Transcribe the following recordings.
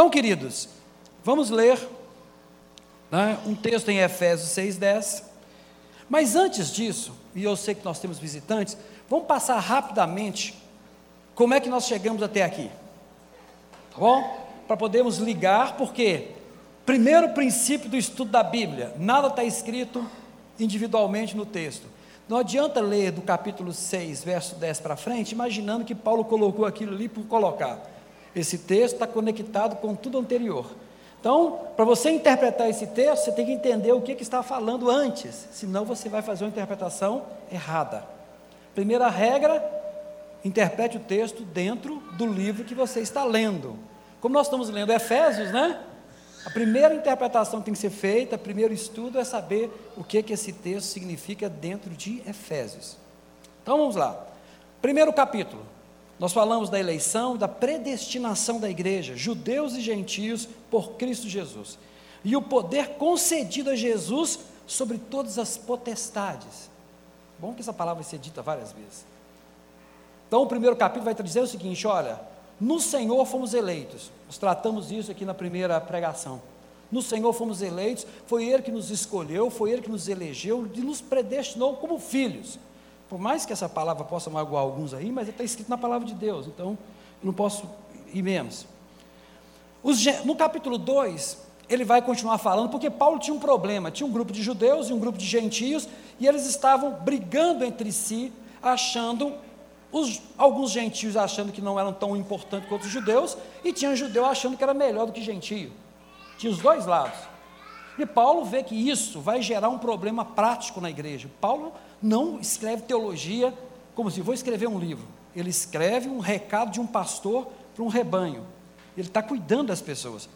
Então, queridos, vamos ler né, um texto em Efésios 6,10. Mas antes disso, e eu sei que nós temos visitantes, vamos passar rapidamente como é que nós chegamos até aqui. Tá bom? Para podermos ligar, porque primeiro princípio do estudo da Bíblia, nada está escrito individualmente no texto. Não adianta ler do capítulo 6, verso 10 para frente, imaginando que Paulo colocou aquilo ali por colocar. Esse texto está conectado com tudo anterior. Então, para você interpretar esse texto, você tem que entender o que, que está falando antes, senão você vai fazer uma interpretação errada. Primeira regra, interprete o texto dentro do livro que você está lendo. Como nós estamos lendo Efésios, né? A primeira interpretação que tem que ser feita, o primeiro estudo é saber o que, que esse texto significa dentro de Efésios. Então vamos lá. Primeiro capítulo. Nós falamos da eleição, da predestinação da igreja, judeus e gentios por Cristo Jesus. E o poder concedido a Jesus sobre todas as potestades. Bom que essa palavra vai ser dita várias vezes. Então, o primeiro capítulo vai dizer o seguinte: olha, no Senhor fomos eleitos. Nós tratamos isso aqui na primeira pregação. No Senhor fomos eleitos, foi Ele que nos escolheu, foi Ele que nos elegeu e nos predestinou como filhos. Por mais que essa palavra possa magoar alguns aí, mas está escrito na palavra de Deus, então não posso ir menos. Os, no capítulo 2, ele vai continuar falando, porque Paulo tinha um problema: tinha um grupo de judeus e um grupo de gentios, e eles estavam brigando entre si, achando, os, alguns gentios achando que não eram tão importantes quanto os judeus, e tinha judeu achando que era melhor do que gentio. Tinha os dois lados. E Paulo vê que isso vai gerar um problema prático na igreja. Paulo não escreve teologia como se vou escrever um livro. Ele escreve um recado de um pastor para um rebanho. Ele está cuidando das pessoas.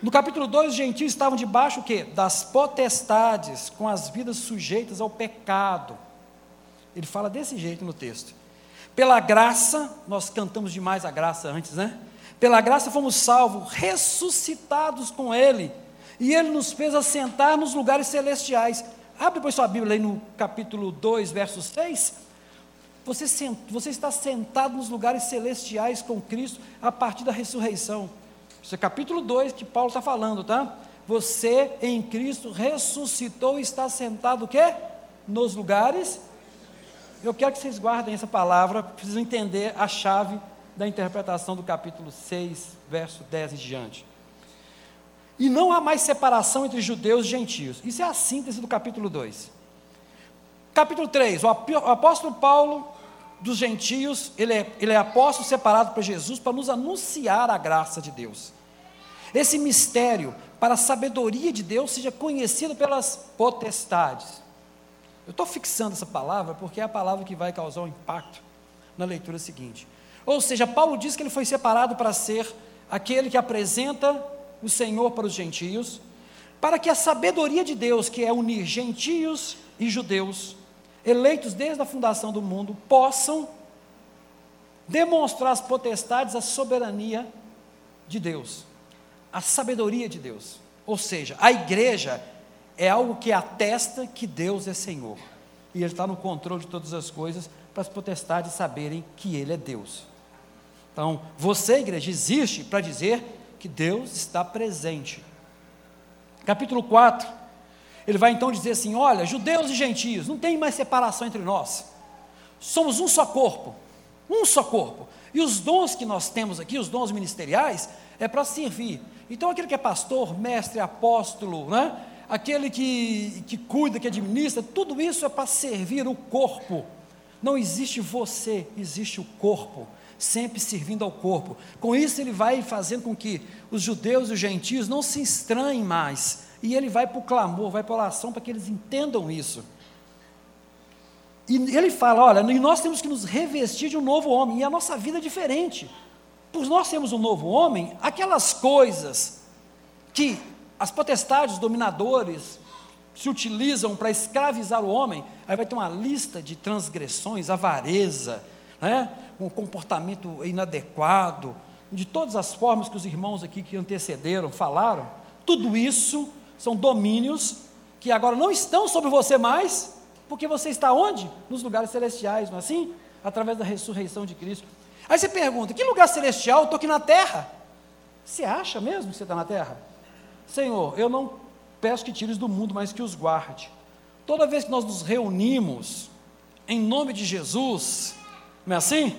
No capítulo 2, os gentios estavam debaixo o quê? Das potestades, com as vidas sujeitas ao pecado. Ele fala desse jeito no texto. Pela graça, nós cantamos demais a graça antes, né? Pela graça fomos salvos, ressuscitados com Ele, e Ele nos fez assentar nos lugares celestiais. Abre depois sua Bíblia aí no capítulo 2, verso 6. Você, sent, você está sentado nos lugares celestiais com Cristo a partir da ressurreição. Isso é capítulo 2 que Paulo está falando, tá? Você em Cristo ressuscitou e está sentado o quê? Nos lugares. Eu quero que vocês guardem essa palavra, precisam entender a chave da interpretação do capítulo 6, verso 10 em diante. E não há mais separação entre judeus e gentios. Isso é a síntese do capítulo 2. Capítulo 3, o apóstolo Paulo dos gentios, ele é, ele é apóstolo separado para Jesus para nos anunciar a graça de Deus. Esse mistério, para a sabedoria de Deus, seja conhecido pelas potestades. Eu estou fixando essa palavra porque é a palavra que vai causar um impacto na leitura seguinte. Ou seja, Paulo diz que ele foi separado para ser aquele que apresenta o Senhor para os gentios, para que a sabedoria de Deus, que é unir gentios e judeus, eleitos desde a fundação do mundo, possam demonstrar as potestades, a soberania de Deus, a sabedoria de Deus. Ou seja, a igreja é algo que atesta que Deus é Senhor. E Ele está no controle de todas as coisas para as potestades saberem que Ele é Deus. Então, você, igreja, existe para dizer que Deus está presente. Capítulo 4, ele vai então dizer assim: olha, judeus e gentios, não tem mais separação entre nós, somos um só corpo, um só corpo. E os dons que nós temos aqui, os dons ministeriais, é para servir. Então, aquele que é pastor, mestre, apóstolo, né? aquele que, que cuida, que administra, tudo isso é para servir o corpo. Não existe você, existe o corpo sempre servindo ao corpo. Com isso, ele vai fazendo com que os judeus e os gentios não se estranhem mais. E ele vai para o clamor, vai para a oração para que eles entendam isso. E ele fala: olha, nós temos que nos revestir de um novo homem, e a nossa vida é diferente. Por nós sermos um novo homem, aquelas coisas que as potestades, dominadores, se utilizam para escravizar o homem, aí vai ter uma lista de transgressões, avareza, né? Um comportamento inadequado, de todas as formas que os irmãos aqui que antecederam falaram, tudo isso são domínios que agora não estão sobre você mais, porque você está onde? Nos lugares celestiais, não é assim? Através da ressurreição de Cristo. Aí você pergunta: que lugar celestial? Estou aqui na terra. Você acha mesmo que você está na terra? Senhor, eu não peço que tires do mundo, mas que os guarde. Toda vez que nós nos reunimos, em nome de Jesus, não é assim?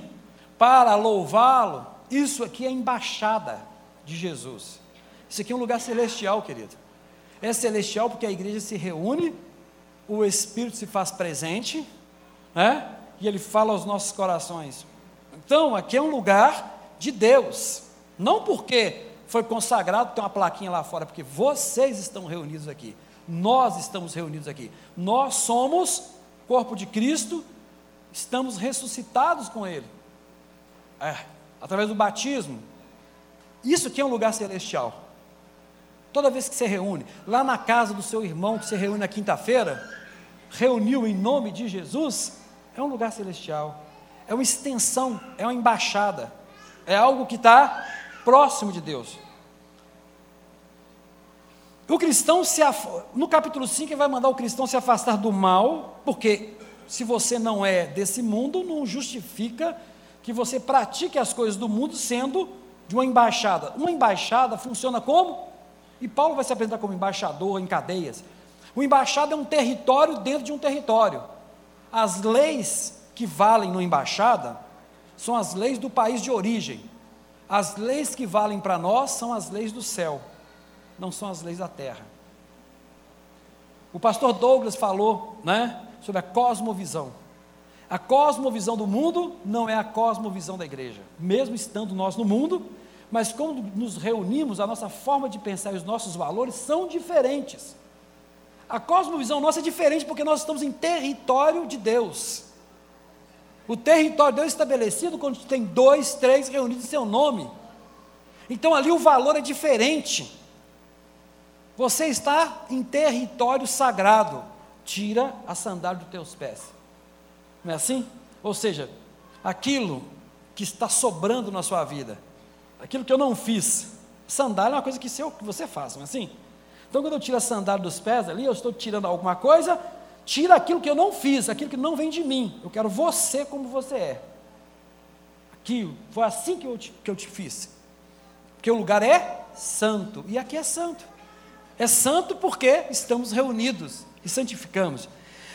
Para louvá-lo, isso aqui é embaixada de Jesus. Isso aqui é um lugar celestial, querido. É celestial porque a igreja se reúne, o Espírito se faz presente, né? e ele fala aos nossos corações. Então, aqui é um lugar de Deus, não porque foi consagrado, tem uma plaquinha lá fora, porque vocês estão reunidos aqui, nós estamos reunidos aqui, nós somos corpo de Cristo, estamos ressuscitados com Ele, é, através do batismo. Isso aqui é um lugar celestial. Toda vez que você reúne, lá na casa do seu irmão, que você reúne na quinta-feira, reuniu em nome de Jesus, é um lugar celestial, é uma extensão, é uma embaixada, é algo que está próximo de Deus. O cristão se af... no capítulo 5 ele vai mandar o cristão se afastar do mal, porque se você não é desse mundo, não justifica que você pratique as coisas do mundo sendo de uma embaixada. Uma embaixada funciona como? E Paulo vai se apresentar como embaixador em cadeias. O embaixado é um território dentro de um território. As leis que valem no embaixada são as leis do país de origem. As leis que valem para nós são as leis do céu, não são as leis da terra. O pastor Douglas falou, né, sobre a cosmovisão. A cosmovisão do mundo não é a cosmovisão da igreja. Mesmo estando nós no mundo, mas quando nos reunimos, a nossa forma de pensar e os nossos valores são diferentes. A cosmovisão nossa é diferente porque nós estamos em território de Deus. O território de Deus é estabelecido quando tem dois, três reunidos em seu nome. Então ali o valor é diferente. Você está em território sagrado. Tira a sandália dos teus pés. Não é assim? Ou seja, aquilo que está sobrando na sua vida, aquilo que eu não fiz. Sandália é uma coisa que você faz, não é assim? Então, quando eu tiro a sandália dos pés ali, eu estou tirando alguma coisa, tira aquilo que eu não fiz, aquilo que não vem de mim. Eu quero você como você é. Aqui, foi assim que eu te, que eu te fiz. Porque o lugar é santo, e aqui é santo. É santo porque estamos reunidos e santificamos.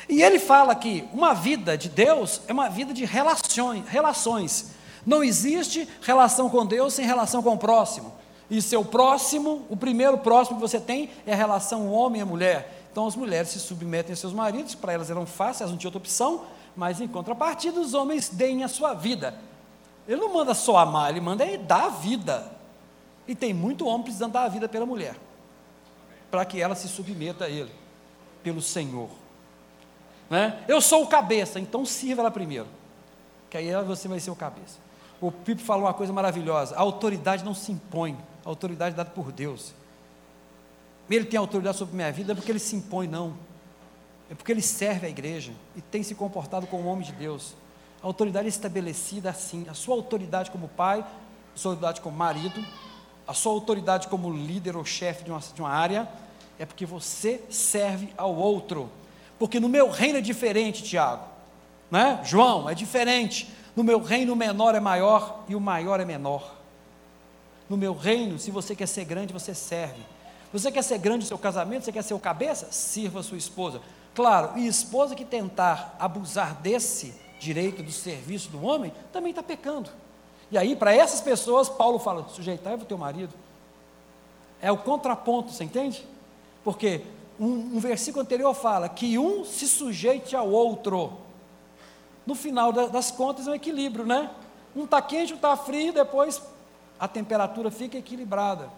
E ele fala que uma vida de Deus é uma vida de relações, relações. Não existe relação com Deus sem relação com o próximo. E seu próximo, o primeiro próximo que você tem é a relação homem e mulher. Então as mulheres se submetem a seus maridos, para elas eram fáceis, elas não tinham outra opção, mas em contrapartida os homens deem a sua vida. Ele não manda só amar, ele manda é dar a vida. E tem muito homem precisando dar a vida pela mulher, para que ela se submeta a ele, pelo Senhor. Né? Eu sou o cabeça, então sirva ela primeiro, que aí você vai ser o cabeça. O Pipo falou uma coisa maravilhosa: a autoridade não se impõe, a autoridade é dada por Deus. Ele tem autoridade sobre minha vida, é porque ele se impõe, não. É porque ele serve a igreja e tem se comportado como um homem de Deus. A autoridade é estabelecida assim. A sua autoridade como pai, a sua autoridade como marido, a sua autoridade como líder ou chefe de uma, de uma área, é porque você serve ao outro. Porque no meu reino é diferente, Tiago. Né? João, é diferente. No meu reino o menor é maior e o maior é menor. No meu reino, se você quer ser grande, você serve. Você quer ser grande no seu casamento, você quer ser o cabeça? Sirva a sua esposa. Claro, e esposa que tentar abusar desse direito do serviço do homem, também está pecando. E aí, para essas pessoas, Paulo fala: sujeitai o teu marido. É o contraponto, você entende? Porque um, um versículo anterior fala que um se sujeite ao outro no final das contas é um equilíbrio, né? Um está quente, um está frio, depois a temperatura fica equilibrada.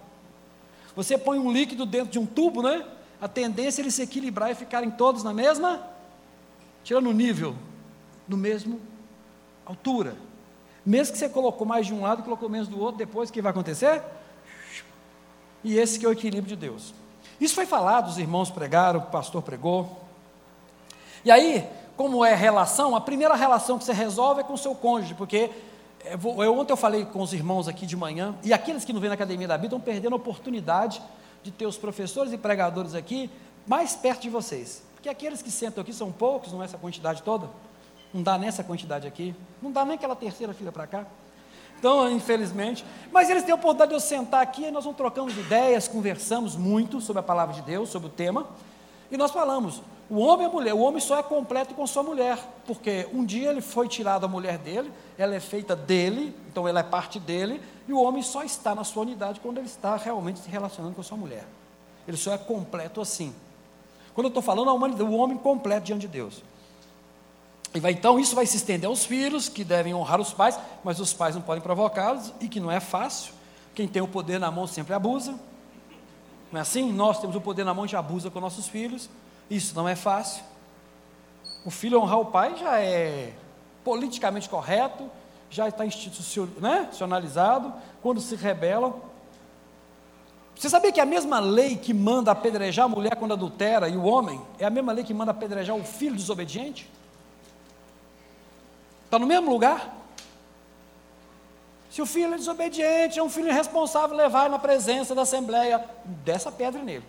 Você põe um líquido dentro de um tubo, né? A tendência é ele se equilibrar e ficarem todos na mesma, tirando o nível, no mesmo altura. Mesmo que você colocou mais de um lado e colocou menos do outro, depois o que vai acontecer? E esse que é o equilíbrio de Deus. Isso foi falado, os irmãos pregaram, o pastor pregou. E aí, como é relação, a primeira relação que você resolve é com o seu cônjuge, porque é, eu, ontem eu falei com os irmãos aqui de manhã, e aqueles que não vêm na Academia da Bíblia estão perdendo a oportunidade de ter os professores e pregadores aqui mais perto de vocês. Porque aqueles que sentam aqui são poucos, não é essa quantidade toda, não dá nem essa quantidade aqui, não dá nem aquela terceira fila para cá. Então, infelizmente. Mas eles têm a oportunidade de eu sentar aqui e nós vamos trocamos ideias, conversamos muito sobre a palavra de Deus, sobre o tema. E nós falamos, o homem a mulher, o homem só é completo com sua mulher, porque um dia ele foi tirado a mulher dele, ela é feita dele, então ela é parte dele, e o homem só está na sua unidade quando ele está realmente se relacionando com sua mulher. Ele só é completo assim. Quando eu estou falando a humanidade, o homem completo diante de Deus. E vai, então isso vai se estender aos filhos, que devem honrar os pais, mas os pais não podem provocá-los, e que não é fácil. Quem tem o poder na mão sempre abusa. Não é assim? Nós temos o poder na mão e abusa com nossos filhos. Isso não é fácil. O filho honrar o pai já é politicamente correto, já está institucionalizado. Quando se rebelam. Você sabia que a mesma lei que manda apedrejar a mulher quando adultera e o homem é a mesma lei que manda apedrejar o filho desobediente? Está no mesmo lugar? Se o filho é desobediente, é um filho irresponsável, levar na presença da Assembleia, dessa pedra nele.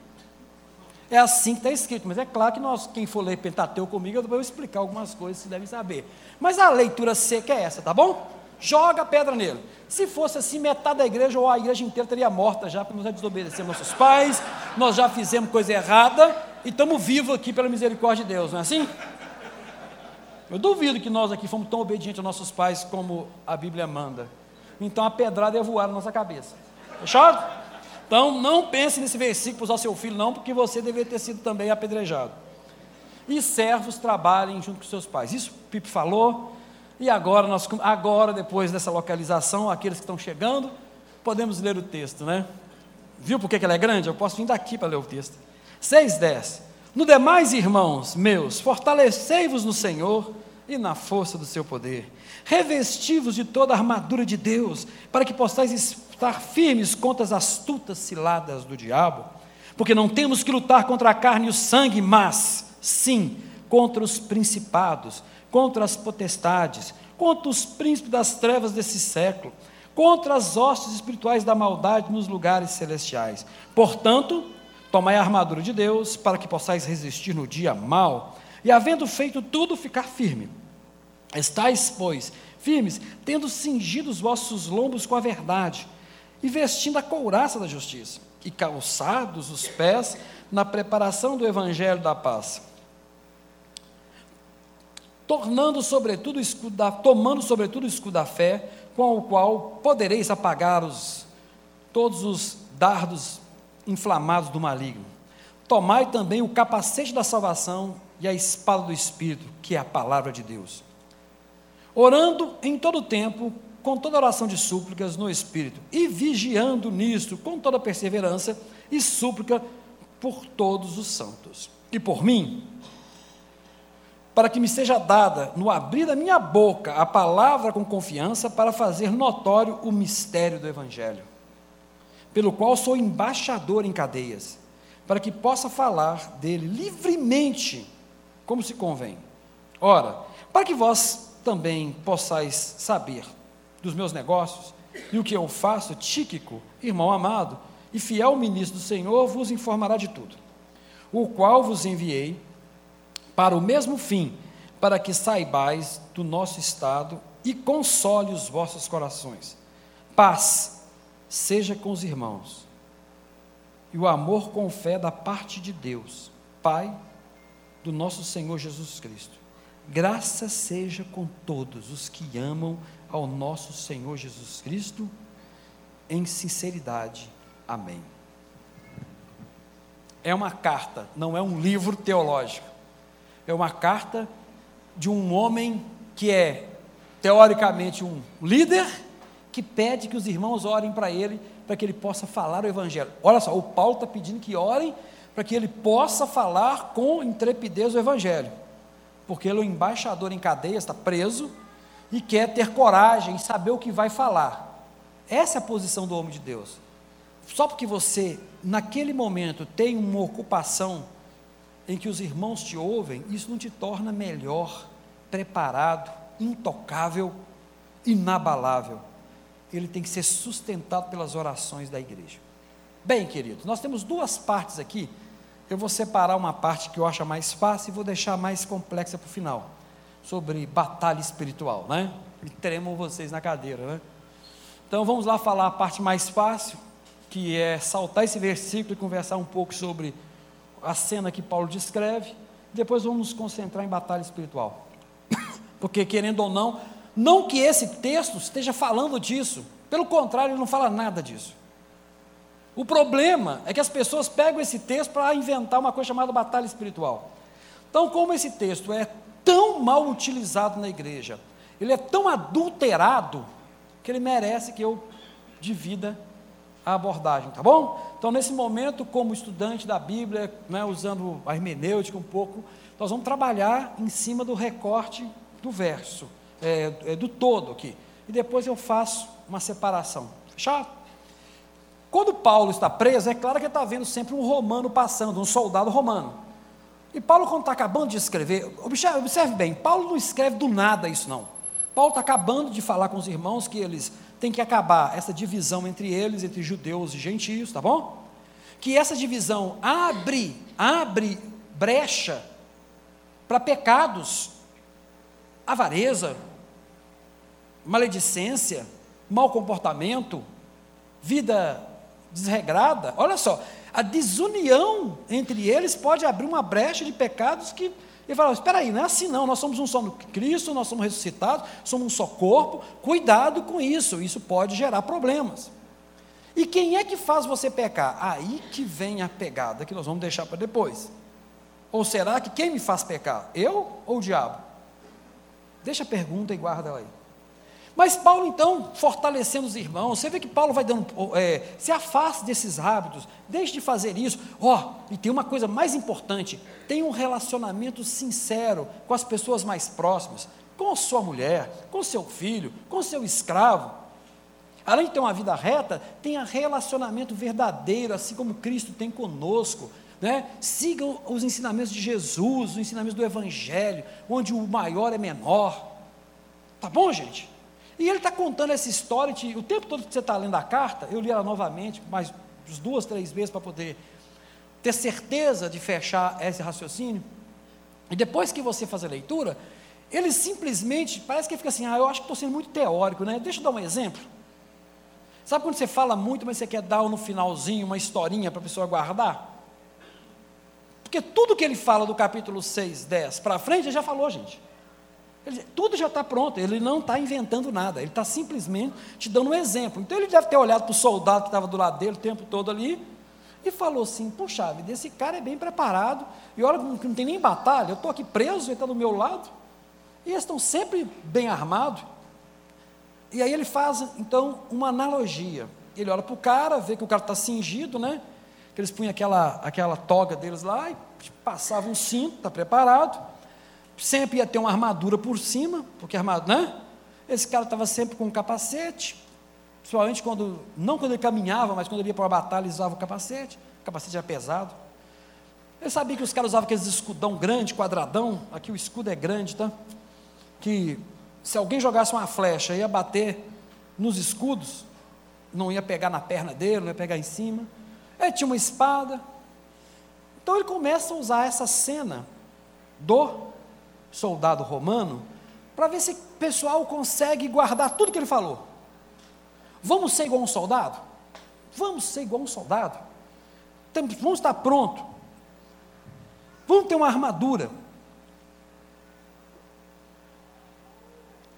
É assim que está escrito, mas é claro que nós, quem for ler Pentateuco comigo, eu vou explicar algumas coisas que devem saber. Mas a leitura seca é essa, tá bom? Joga a pedra nele. Se fosse assim, metade da igreja ou a igreja inteira teria morta já, porque nós já desobedecemos nossos pais, nós já fizemos coisa errada e estamos vivos aqui pela misericórdia de Deus, não é assim? Eu duvido que nós aqui fomos tão obedientes aos nossos pais como a Bíblia manda. Então a pedrada ia voar na nossa cabeça. Fechado? Então não pense nesse versículo usar seu filho, não, porque você deveria ter sido também apedrejado. E servos trabalhem junto com seus pais. Isso o Pipe falou. E agora, nós, agora, depois dessa localização, aqueles que estão chegando, podemos ler o texto, né? Viu por que ela é grande? Eu posso vir daqui para ler o texto. 6,10. No demais, irmãos meus, fortalecei-vos no Senhor e na força do seu poder. Revesti-vos de toda a armadura de Deus, para que possais estar firmes contra as astutas ciladas do diabo. Porque não temos que lutar contra a carne e o sangue, mas, sim, contra os principados, contra as potestades, contra os príncipes das trevas desse século, contra as hostes espirituais da maldade nos lugares celestiais. Portanto, tomai a armadura de Deus, para que possais resistir no dia mal, e havendo feito tudo, ficar firme. Estais, pois, firmes, tendo cingido os vossos lombos com a verdade, e vestindo a couraça da justiça, e calçados os pés na preparação do evangelho da paz. Tornando sobretudo escudo da, tomando sobretudo o escudo da fé, com o qual podereis apagar os, todos os dardos inflamados do maligno. Tomai também o capacete da salvação e a espada do Espírito, que é a palavra de Deus. Orando em todo tempo, com toda oração de súplicas no Espírito, e vigiando nisto com toda perseverança e súplica por todos os santos. E por mim, para que me seja dada, no abrir da minha boca, a palavra com confiança, para fazer notório o mistério do Evangelho, pelo qual sou embaixador em cadeias, para que possa falar dele livremente como se convém. Ora, para que vós também possais saber dos meus negócios e o que eu faço, Tíquico, irmão amado e fiel ministro do Senhor, vos informará de tudo, o qual vos enviei para o mesmo fim, para que saibais do nosso estado e console os vossos corações. Paz seja com os irmãos, e o amor com fé da parte de Deus, Pai do nosso Senhor Jesus Cristo. Graça seja com todos os que amam ao nosso Senhor Jesus Cristo em sinceridade. Amém. É uma carta, não é um livro teológico. É uma carta de um homem que é, teoricamente, um líder que pede que os irmãos orem para ele, para que ele possa falar o Evangelho. Olha só, o Paulo está pedindo que orem para que ele possa falar com intrepidez o Evangelho, porque ele é o embaixador em cadeia, está preso e quer ter coragem saber o que vai falar. Essa é a posição do homem de Deus. Só porque você, naquele momento, tem uma ocupação em que os irmãos te ouvem, isso não te torna melhor, preparado, intocável, inabalável. Ele tem que ser sustentado pelas orações da igreja. Bem, queridos, nós temos duas partes aqui eu vou separar uma parte que eu acho mais fácil e vou deixar mais complexa para o final, sobre batalha espiritual, né? Me tremam vocês na cadeira, né? Então vamos lá falar a parte mais fácil, que é saltar esse versículo e conversar um pouco sobre a cena que Paulo descreve. Depois vamos nos concentrar em batalha espiritual. Porque, querendo ou não, não que esse texto esteja falando disso, pelo contrário, ele não fala nada disso. O problema é que as pessoas pegam esse texto para inventar uma coisa chamada batalha espiritual. Então, como esse texto é tão mal utilizado na igreja, ele é tão adulterado, que ele merece que eu divida a abordagem, tá bom? Então, nesse momento, como estudante da Bíblia, né, usando a hermenêutica um pouco, nós vamos trabalhar em cima do recorte do verso, é, é, do todo aqui. E depois eu faço uma separação. Fechado? Quando Paulo está preso, é claro que ele está vendo sempre um romano passando, um soldado romano. E Paulo, quando está acabando de escrever, observe, observe bem, Paulo não escreve do nada isso não. Paulo está acabando de falar com os irmãos que eles têm que acabar essa divisão entre eles, entre judeus e gentios, tá bom? Que essa divisão abre, abre brecha para pecados, avareza, maledicência, mau comportamento, vida desregrada. Olha só, a desunião entre eles pode abrir uma brecha de pecados que ele fala: espera aí, não é assim não, nós somos um só no Cristo, nós somos ressuscitados, somos um só corpo, cuidado com isso, isso pode gerar problemas. E quem é que faz você pecar? Aí que vem a pegada, que nós vamos deixar para depois. Ou será que quem me faz pecar? Eu ou o diabo? Deixa a pergunta e guarda ela aí. Mas Paulo, então, fortalecendo os irmãos, você vê que Paulo vai dando, é, se afasta desses hábitos, deixe de fazer isso. Ó, oh, e tem uma coisa mais importante: tenha um relacionamento sincero com as pessoas mais próximas, com sua mulher, com seu filho, com seu escravo. Além de ter uma vida reta, tenha relacionamento verdadeiro, assim como Cristo tem conosco. Né? Sigam os ensinamentos de Jesus, os ensinamentos do Evangelho, onde o maior é menor. Tá bom, gente? E ele está contando essa história, o tempo todo que você está lendo a carta, eu li ela novamente, mais duas, três vezes para poder ter certeza de fechar esse raciocínio. E depois que você faz a leitura, ele simplesmente, parece que fica assim, ah, eu acho que estou sendo muito teórico, né? Deixa eu dar um exemplo. Sabe quando você fala muito, mas você quer dar no finalzinho uma historinha para a pessoa guardar? Porque tudo que ele fala do capítulo 6, 10 para frente, ele já falou, gente. Tudo já está pronto, ele não está inventando nada, ele está simplesmente te dando um exemplo. Então ele deve ter olhado para o soldado que estava do lado dele o tempo todo ali e falou assim: Puxa vida, esse cara é bem preparado, e olha que não tem nem batalha, eu estou aqui preso, ele está do meu lado, e eles estão sempre bem armados. E aí ele faz então uma analogia. Ele olha para o cara, vê que o cara está cingido, né? Que eles punham aquela, aquela toga deles lá e passavam um cinto, está preparado sempre ia ter uma armadura por cima, porque armadura, né? Esse cara estava sempre com um capacete, principalmente quando, não quando ele caminhava, mas quando ele ia para uma batalha, ele usava o capacete, o capacete era pesado. Ele sabia que os caras usavam aqueles escudão grande, quadradão, aqui o escudo é grande, tá? Que se alguém jogasse uma flecha, ia bater nos escudos, não ia pegar na perna dele, não ia pegar em cima. Ele tinha uma espada. Então ele começa a usar essa cena do soldado romano, para ver se o pessoal consegue guardar tudo que ele falou. Vamos ser igual um soldado? Vamos ser igual um soldado. Vamos estar pronto. Vamos ter uma armadura.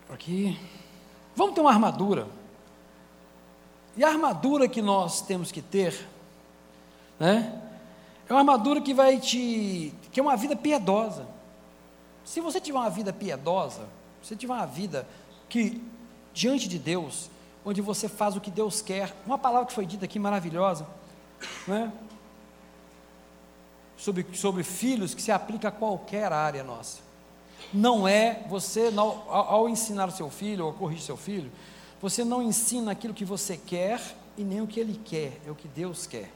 Aqui. Vamos ter uma armadura. E a armadura que nós temos que ter, né? É uma armadura que vai te. que é uma vida piedosa. Se você tiver uma vida piedosa, se você tiver uma vida que, diante de Deus, onde você faz o que Deus quer, uma palavra que foi dita aqui maravilhosa, né? sobre, sobre filhos que se aplica a qualquer área nossa. Não é você, ao, ao ensinar o seu filho, ou corrigir seu filho, você não ensina aquilo que você quer e nem o que ele quer, é o que Deus quer.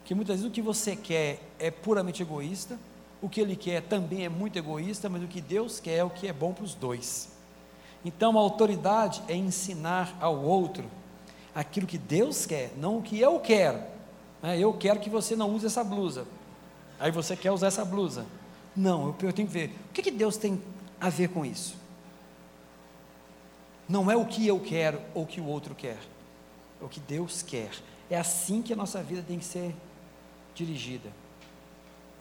Porque muitas vezes o que você quer é puramente egoísta, o que ele quer também é muito egoísta, mas o que Deus quer é o que é bom para os dois. Então a autoridade é ensinar ao outro aquilo que Deus quer, não o que eu quero. É, eu quero que você não use essa blusa. Aí você quer usar essa blusa. Não, eu, eu tenho que ver. O que, que Deus tem a ver com isso? Não é o que eu quero ou o que o outro quer, é o que Deus quer. É assim que a nossa vida tem que ser dirigida.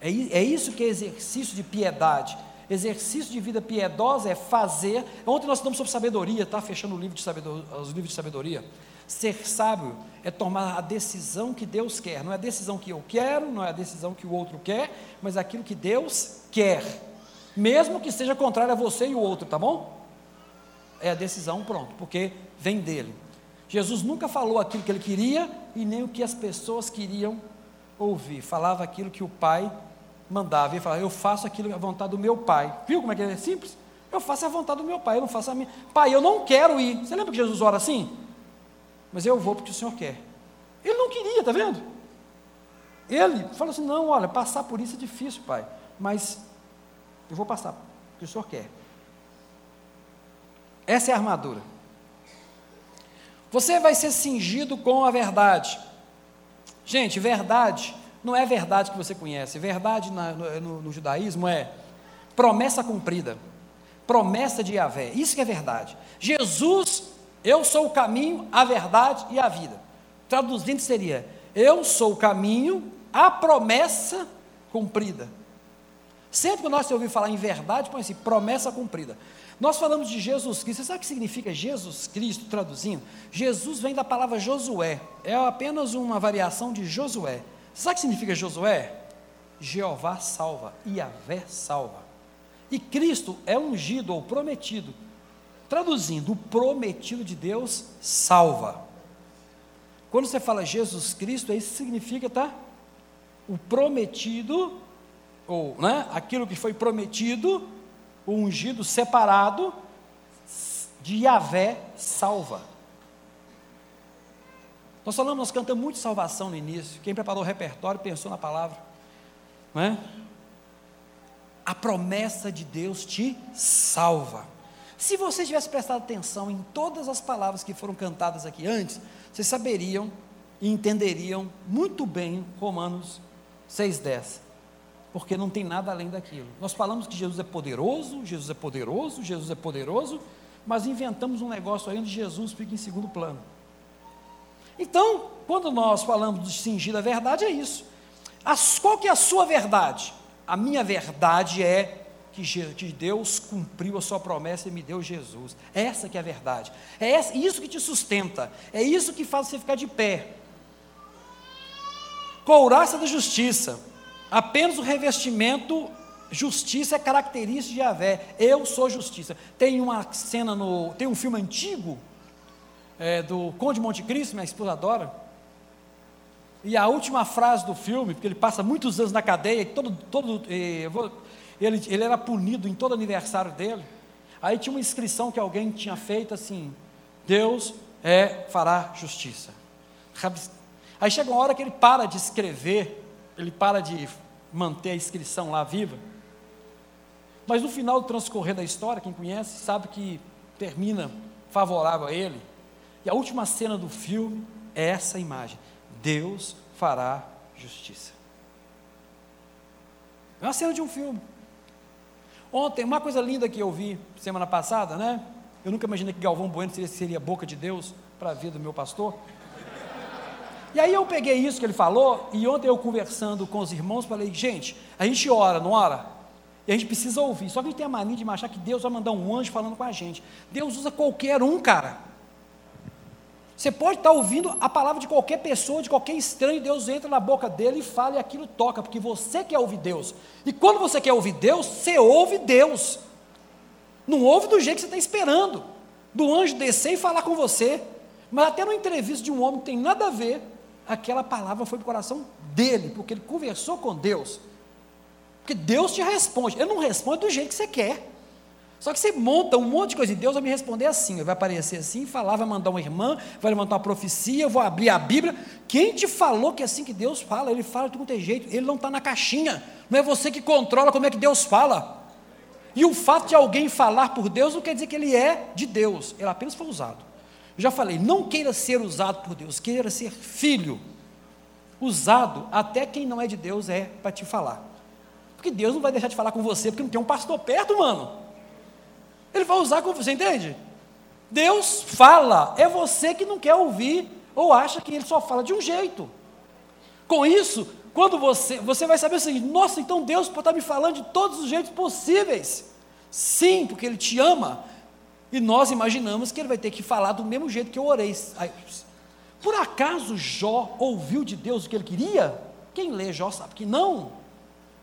É, é isso que é exercício de piedade. Exercício de vida piedosa é fazer. Ontem nós estamos sobre sabedoria, tá? Fechando o livro de sabedoria, os livros de sabedoria. Ser sábio é tomar a decisão que Deus quer. Não é a decisão que eu quero, não é a decisão que o outro quer, mas aquilo que Deus quer. Mesmo que seja contrário a você e o outro, tá bom? É a decisão, pronto, porque vem dele. Jesus nunca falou aquilo que ele queria e nem o que as pessoas queriam ouvir. Falava aquilo que o Pai mandava. Ele falava, eu faço aquilo a vontade do meu Pai. Viu como é que é simples? Eu faço a vontade do meu Pai, eu não faço a minha. Pai, eu não quero ir. Você lembra que Jesus ora assim? mas eu vou porque o Senhor quer. Ele não queria, está vendo? Ele falou assim: não, olha, passar por isso é difícil, pai, mas eu vou passar, porque o Senhor quer. Essa é a armadura. Você vai ser cingido com a verdade. Gente, verdade não é verdade que você conhece. Verdade na, no, no, no judaísmo é promessa cumprida, promessa de Yahvé. Isso que é verdade. Jesus eu sou o caminho, a verdade e a vida. Traduzindo seria: Eu sou o caminho, a promessa cumprida. Sempre que nós ouvir falar em verdade, põe assim: promessa cumprida. Nós falamos de Jesus Cristo. Você sabe o que significa Jesus Cristo, traduzindo? Jesus vem da palavra Josué. É apenas uma variação de Josué. Sabe o que significa Josué? Jeová salva, Yahvé salva. E Cristo é ungido ou prometido Traduzindo, o prometido de Deus salva. Quando você fala Jesus Cristo, isso significa, tá? O prometido, ou né, aquilo que foi prometido, o ungido separado de Yahvé salva. Nós falamos, nós cantamos muito salvação no início. Quem preparou o repertório pensou na palavra. Não é? A promessa de Deus te salva. Se você tivesse prestado atenção em todas as palavras que foram cantadas aqui antes, vocês saberiam e entenderiam muito bem Romanos 6,10. Porque não tem nada além daquilo. Nós falamos que Jesus é poderoso, Jesus é poderoso, Jesus é poderoso, mas inventamos um negócio aí onde Jesus fica em segundo plano. Então, quando nós falamos de cingir a verdade, é isso. As, qual que é a sua verdade? A minha verdade é que Deus cumpriu a sua promessa e me deu Jesus. Essa que é a verdade. É essa, isso que te sustenta. É isso que faz você ficar de pé. Couraça da justiça. Apenas o revestimento justiça é característica de Yahvé. Eu sou justiça. Tem uma cena no, tem um filme antigo é, do Conde Monte Cristo, minha esposa adora. E a última frase do filme, porque ele passa muitos anos na cadeia, todo, todo, ele, ele era punido em todo aniversário dele. Aí tinha uma inscrição que alguém tinha feito assim: Deus é, fará justiça. Aí chega uma hora que ele para de escrever, ele para de manter a inscrição lá viva. Mas no final do transcorrer da história, quem conhece sabe que termina favorável a ele. E a última cena do filme é essa imagem: Deus fará justiça. É uma cena de um filme. Ontem, uma coisa linda que eu vi semana passada, né? Eu nunca imaginei que Galvão Bueno seria, seria boca de Deus para a vida do meu pastor. E aí eu peguei isso que ele falou, e ontem eu conversando com os irmãos, falei, gente, a gente ora, não ora? E a gente precisa ouvir. Só que a gente tem a mania de achar que Deus vai mandar um anjo falando com a gente. Deus usa qualquer um, cara. Você pode estar ouvindo a palavra de qualquer pessoa, de qualquer estranho, Deus entra na boca dele e fala e aquilo toca, porque você quer ouvir Deus. E quando você quer ouvir Deus, você ouve Deus. Não ouve do jeito que você está esperando, do anjo descer e falar com você. Mas até numa entrevista de um homem que tem nada a ver, aquela palavra foi para o coração dele, porque ele conversou com Deus. Porque Deus te responde, ele não responde do jeito que você quer. Só que você monta um monte de coisa, e Deus vai me responder assim, vai aparecer assim, falar, vai mandar uma irmã, vai levantar uma profecia, eu vou abrir a Bíblia. Quem te falou que é assim que Deus fala? Ele fala de todo jeito, ele não está na caixinha, não é você que controla como é que Deus fala. E o fato de alguém falar por Deus não quer dizer que ele é de Deus, ele apenas foi usado. Eu já falei, não queira ser usado por Deus, queira ser filho. Usado, até quem não é de Deus é para te falar. Porque Deus não vai deixar de falar com você, porque não tem um pastor perto, mano. Ele vai usar com você, entende? Deus fala, é você que não quer ouvir ou acha que ele só fala de um jeito. Com isso, quando você, você vai saber o seguinte: nossa, então Deus pode estar me falando de todos os jeitos possíveis. Sim, porque Ele te ama. E nós imaginamos que Ele vai ter que falar do mesmo jeito que eu orei. Por acaso Jó ouviu de Deus o que ele queria? Quem lê Jó sabe que não.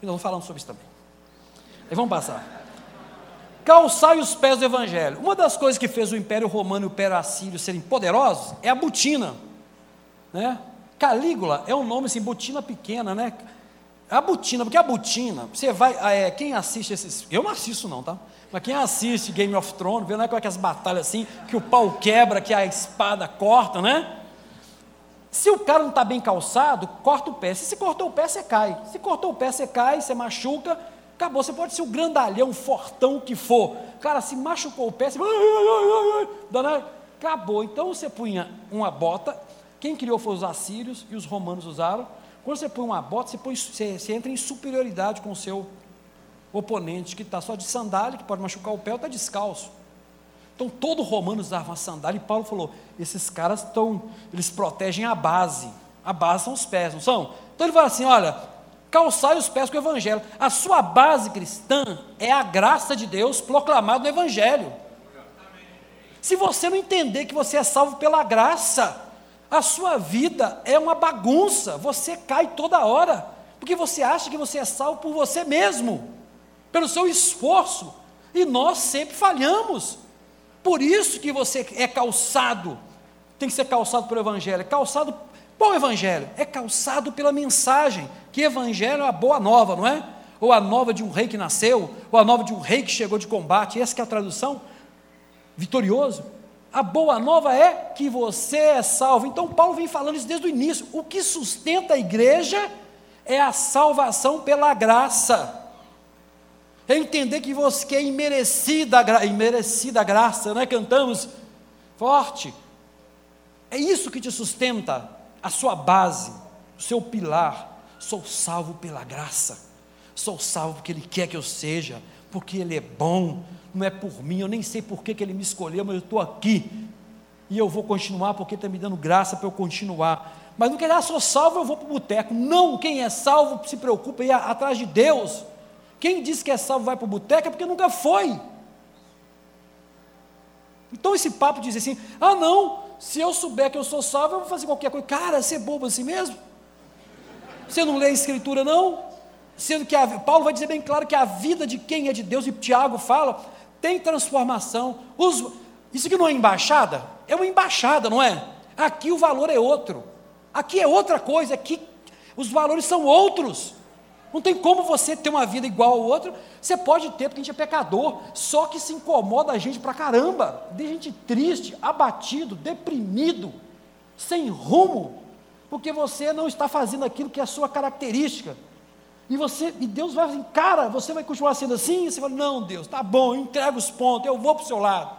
E nós falando sobre isso também. Aí vamos passar. Calçai os pés do Evangelho. Uma das coisas que fez o Império Romano e o Império Assírio serem poderosos é a botina. Né? Calígula é um nome assim, botina pequena, né? A botina, porque a botina, você vai, ah, é, quem assiste esses, eu não assisto não, tá? Mas quem assiste Game of Thrones, vê né, como é que as batalhas assim, que o pau quebra, que a espada corta, né? Se o cara não está bem calçado, corta o pé. Se você cortou o pé, você cai. Se cortou o pé, você cai, você machuca, acabou. Você pode ser o grandalhão, fortão que for. Cara, se machucou o pé, você. Acabou. Então você punha uma bota. Quem criou foi os assírios e os romanos usaram. Quando você põe uma bota, você, põe, você, você entra em superioridade com o seu oponente, que está só de sandália, que pode machucar o pé ou está descalço. Então todo romano usava uma sandália e Paulo falou: esses caras estão, eles protegem a base. A base são os pés, não são? Então ele fala assim: olha, calçai os pés com o Evangelho. A sua base cristã é a graça de Deus proclamada no Evangelho. Se você não entender que você é salvo pela graça, a sua vida é uma bagunça, você cai toda hora, porque você acha que você é salvo por você mesmo, pelo seu esforço, e nós sempre falhamos. Por isso que você é calçado, tem que ser calçado pelo Evangelho. Calçado, qual Evangelho? É calçado pela mensagem, Evangelho é a boa nova, não é? Ou a nova de um rei que nasceu, ou a nova de um rei que chegou de combate, essa é a tradução, vitorioso. A boa nova é que você é salvo. Então, Paulo vem falando isso desde o início. O que sustenta a igreja é a salvação pela graça é entender que você que é imerecida, imerecida graça, né? Cantamos forte. É isso que te sustenta, a sua base, o seu pilar. Sou salvo pela graça. Sou salvo porque Ele quer que eu seja, porque Ele é bom. Não é por mim, eu nem sei por que, que Ele me escolheu, mas eu estou aqui. E eu vou continuar porque está me dando graça para eu continuar. Mas não quer dizer, ah, sou salvo, eu vou para o boteco. Não, quem é salvo se preocupa ir atrás de Deus. Quem diz que é salvo vai para o boteco é porque nunca foi. Então esse papo diz assim: ah, não, se eu souber que eu sou salvo, eu vou fazer qualquer coisa. Cara, você é bobo assim mesmo? Você não lê a Escritura, não? Sendo que a, Paulo vai dizer bem claro que a vida de quem é de Deus, e Tiago fala, tem transformação. Os, isso aqui não é embaixada? É uma embaixada, não é? Aqui o valor é outro. Aqui é outra coisa, aqui os valores são outros. Não tem como você ter uma vida igual ao outro. Você pode ter, porque a gente é pecador, só que se incomoda a gente pra caramba. De gente triste, abatido, deprimido, sem rumo, porque você não está fazendo aquilo que é a sua característica. E você, e Deus vai assim, cara, você vai continuar sendo assim? E você fala, não, Deus, tá bom, eu entrego os pontos, eu vou para o seu lado.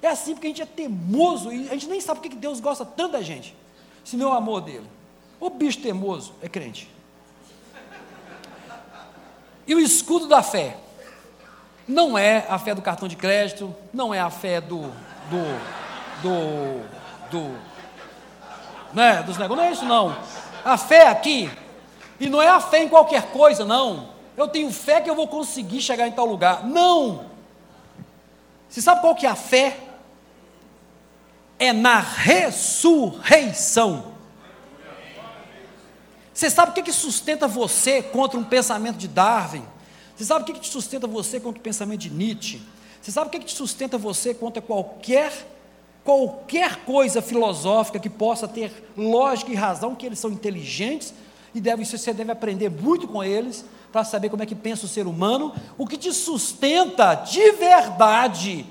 É assim porque a gente é teimoso e a gente nem sabe por que Deus gosta tanto da gente, se não é o amor dele. O bicho teimoso é crente. E o escudo da fé não é a fé do cartão de crédito, não é a fé do do do, do né, dos negócios, não é isso não. A fé aqui e não é a fé em qualquer coisa, não. Eu tenho fé que eu vou conseguir chegar em tal lugar. Não. Você sabe qual que é a fé? É na ressurreição. Você sabe o que, que sustenta você contra um pensamento de Darwin? Você sabe o que, que te sustenta você contra o pensamento de Nietzsche? Você sabe o que, que te sustenta você contra qualquer qualquer coisa filosófica que possa ter lógica e razão, que eles são inteligentes e deve, você deve aprender muito com eles para saber como é que pensa o ser humano. O que te sustenta de verdade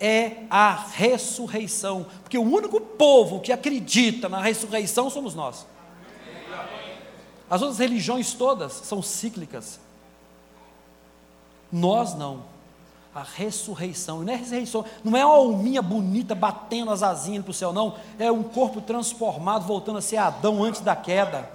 é a ressurreição, porque o único povo que acredita na ressurreição somos nós. As outras religiões todas são cíclicas. Nós não. A ressurreição, não é ressurreição, não é uma alminha bonita batendo as asinhas para o céu, não. É um corpo transformado, voltando a ser Adão antes da queda.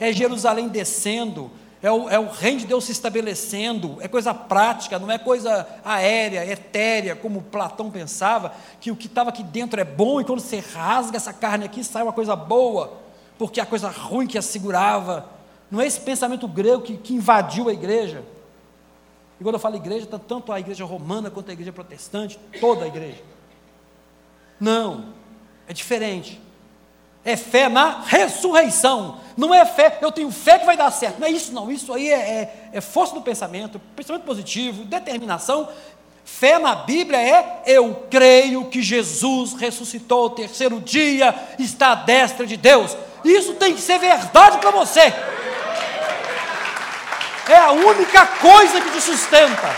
É Jerusalém descendo, é o, é o reino de Deus se estabelecendo, é coisa prática, não é coisa aérea, etérea, como Platão pensava, que o que estava aqui dentro é bom e quando você rasga essa carne aqui sai uma coisa boa, porque a coisa ruim que a segurava. Não é esse pensamento grego que, que invadiu a igreja. E quando eu falo igreja, tanto a igreja romana quanto a igreja protestante, toda a igreja. Não, é diferente. É fé na ressurreição. Não é fé, eu tenho fé que vai dar certo. Não é isso, não. Isso aí é, é, é força do pensamento, pensamento positivo, determinação. Fé na Bíblia é eu creio que Jesus ressuscitou ao terceiro dia, está à destra de Deus. Isso tem que ser verdade para você. É a única coisa que te sustenta.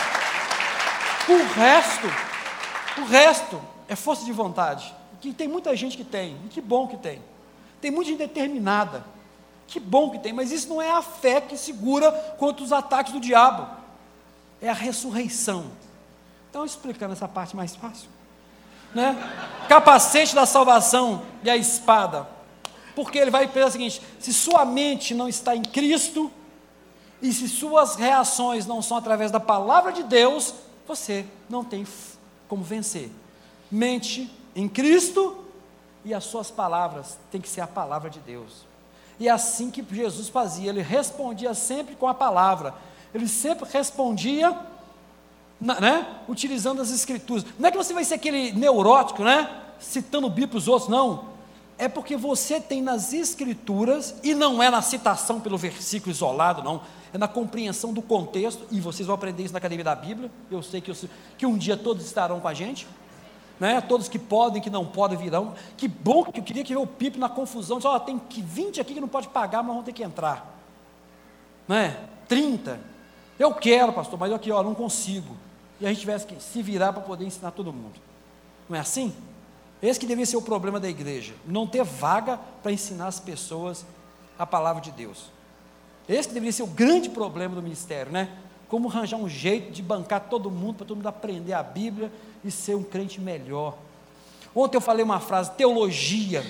O resto, o resto é força de vontade. Que tem muita gente que tem, e que bom que tem. Tem muita gente determinada. Que bom que tem, mas isso não é a fé que segura contra os ataques do diabo. É a ressurreição. Então, explicando essa parte mais fácil. Né? Capacete da salvação e a espada. Porque ele vai pensar o seguinte: se sua mente não está em Cristo, e se suas reações não são através da palavra de Deus, você não tem como vencer. Mente em Cristo e as suas palavras têm que ser a palavra de Deus. E é assim que Jesus fazia, ele respondia sempre com a palavra. Ele sempre respondia, né, utilizando as escrituras. Não é que você vai ser aquele neurótico, né, citando Bíblia para os outros, não. É porque você tem nas escrituras, e não é na citação pelo versículo isolado, não é na compreensão do contexto, e vocês vão aprender isso na Academia da Bíblia, eu sei que, eu, que um dia todos estarão com a gente, né? todos que podem, que não podem virão, que bom que eu queria que ver o Pipe na confusão, só tem que 20 aqui que não pode pagar, mas vão ter que entrar, né? 30, eu quero pastor, mas eu aqui ó, não consigo, e a gente tivesse que se virar para poder ensinar todo mundo, não é assim? Esse que deveria ser o problema da igreja, não ter vaga para ensinar as pessoas a palavra de Deus. Esse deveria ser o grande problema do ministério, né? Como arranjar um jeito de bancar todo mundo, para todo mundo aprender a Bíblia e ser um crente melhor. Ontem eu falei uma frase, teologia.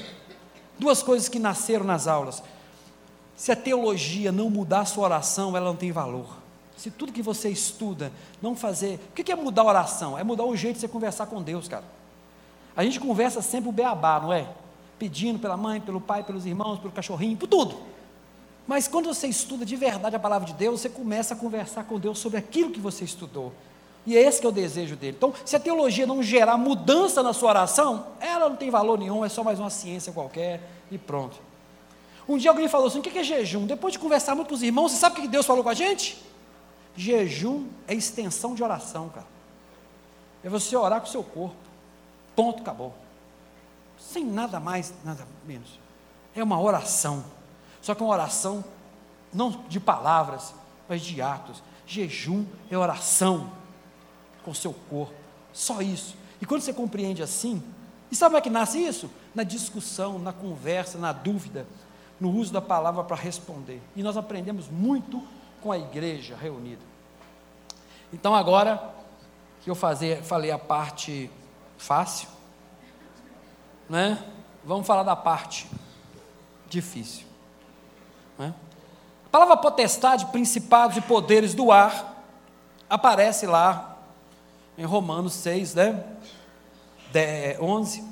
Duas coisas que nasceram nas aulas. Se a teologia não mudar a sua oração, ela não tem valor. Se tudo que você estuda não fazer. O que é mudar a oração? É mudar o jeito de você conversar com Deus, cara. A gente conversa sempre o beabá, não é? Pedindo pela mãe, pelo pai, pelos irmãos, pelo cachorrinho, por tudo. Mas quando você estuda de verdade a palavra de Deus, você começa a conversar com Deus sobre aquilo que você estudou. E é esse que é o desejo dele. Então, se a teologia não gerar mudança na sua oração, ela não tem valor nenhum, é só mais uma ciência qualquer e pronto. Um dia alguém falou assim: o que é jejum? Depois de conversar muito com os irmãos, você sabe o que Deus falou com a gente? Jejum é extensão de oração, cara. É você orar com o seu corpo. Ponto, acabou. Sem nada mais, nada menos. É uma oração. Só que uma oração, não de palavras, mas de atos. Jejum é oração com o seu corpo. Só isso. E quando você compreende assim, e sabe como é que nasce isso? Na discussão, na conversa, na dúvida, no uso da palavra para responder. E nós aprendemos muito com a igreja reunida. Então agora que eu fazer, falei a parte fácil, né? Vamos falar da parte difícil. Né? A palavra potestade, principados e poderes do ar, aparece lá em Romanos 6, né? 11.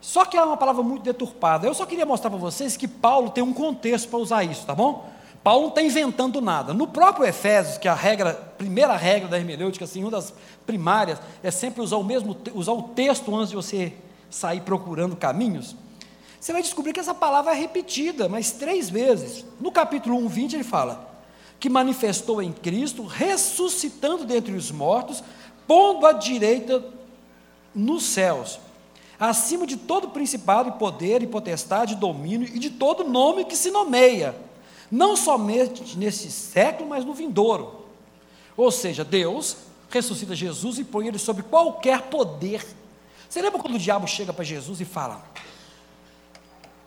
Só que é uma palavra muito deturpada. Eu só queria mostrar para vocês que Paulo tem um contexto para usar isso, tá bom? Paulo não está inventando nada. No próprio Efésios, que é a regra, primeira regra da hermenêutica, assim, uma das primárias, é sempre usar o mesmo, usar o texto antes de você sair procurando caminhos. Você vai descobrir que essa palavra é repetida, mas três vezes. No capítulo 1, 20, ele fala que manifestou em Cristo, ressuscitando dentre os mortos, pondo à direita nos céus, acima de todo principado e poder e potestade domínio e de todo nome que se nomeia, não somente nesse século, mas no vindouro. Ou seja, Deus ressuscita Jesus e põe ele sobre qualquer poder. Você lembra quando o diabo chega para Jesus e fala: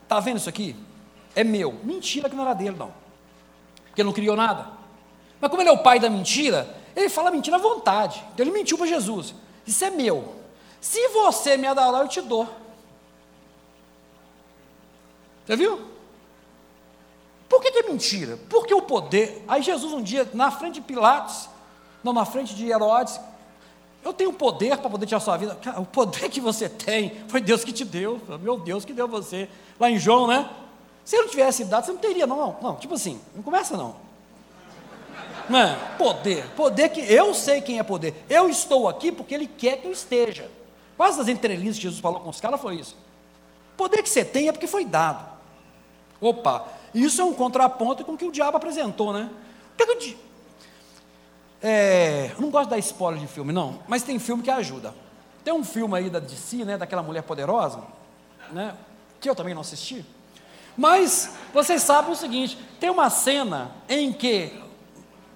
Está vendo isso aqui? É meu. Mentira que não era dele, não. Porque ele não criou nada. Mas como ele é o pai da mentira, ele fala mentira à vontade. Então ele mentiu para Jesus. Isso é meu. Se você me adorar, eu te dou. Você viu? Por que, que ele mentira. Porque o poder. Aí Jesus, um dia, na frente de Pilatos, não, na frente de Herodes, eu tenho poder para poder tirar sua vida. Cara, o poder que você tem foi Deus que te deu. Meu Deus que deu você. Lá em João, né? Se eu não tivesse dado, você não teria, não, não. Não, tipo assim, não começa não. Não é? Poder. Poder que eu sei quem é poder. Eu estou aqui porque Ele quer que eu esteja. Quase das entrelinhas que Jesus falou com os caras foi isso. Poder que você tem é porque foi dado. Opa, isso é um contraponto com o que o diabo apresentou, né? Que é, eu não gosto de dar spoiler de filme, não, mas tem filme que ajuda. Tem um filme aí da DC, né, daquela mulher poderosa, né, que eu também não assisti. Mas vocês sabem o seguinte: tem uma cena em que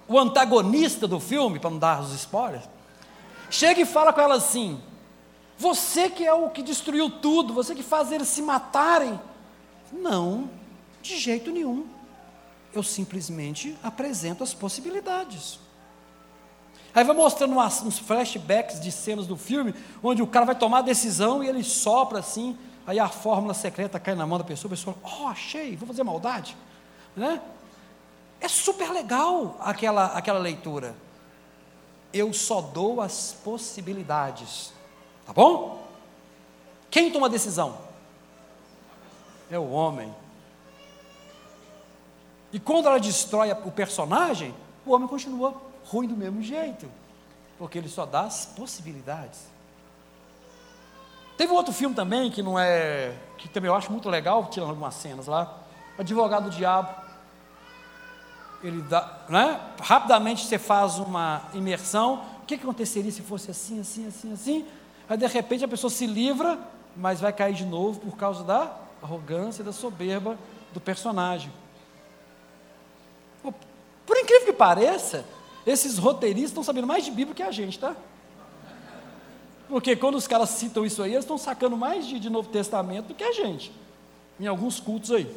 o antagonista do filme, para não dar os spoilers, chega e fala com ela assim: Você que é o que destruiu tudo, você que faz eles se matarem. Não, de jeito nenhum. Eu simplesmente apresento as possibilidades. Aí vai mostrando umas, uns flashbacks de cenas do filme, onde o cara vai tomar a decisão e ele sopra assim, aí a fórmula secreta cai na mão da pessoa, a pessoa, oh, achei, vou fazer maldade. Né? É super legal aquela, aquela leitura. Eu só dou as possibilidades. Tá bom? Quem toma a decisão? É o homem. E quando ela destrói o personagem, o homem continua ruim do mesmo jeito, porque ele só dá as possibilidades. Teve um outro filme também que não é, que também eu acho muito legal, tirando algumas cenas lá, Advogado do Diabo. Ele dá, né? Rapidamente você faz uma imersão. O que, que aconteceria se fosse assim, assim, assim, assim? Aí de repente a pessoa se livra, mas vai cair de novo por causa da arrogância e da soberba do personagem. Por incrível que pareça, esses roteiristas estão sabendo mais de Bíblia que a gente, tá? Porque quando os caras citam isso aí, eles estão sacando mais de, de Novo Testamento do que a gente, em alguns cultos aí.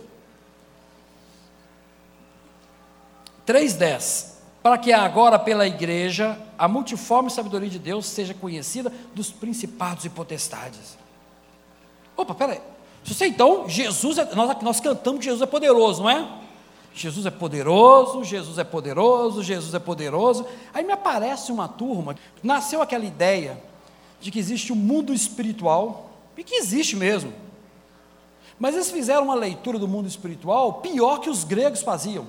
3.10 Para que agora pela igreja a multiforme sabedoria de Deus seja conhecida dos principados e potestades. Opa, peraí. Se você então, Jesus, é, nós, nós cantamos que Jesus é poderoso, não é? Jesus é poderoso, Jesus é poderoso, Jesus é poderoso. Aí me aparece uma turma, nasceu aquela ideia de que existe um mundo espiritual, e que existe mesmo. Mas eles fizeram uma leitura do mundo espiritual pior que os gregos faziam.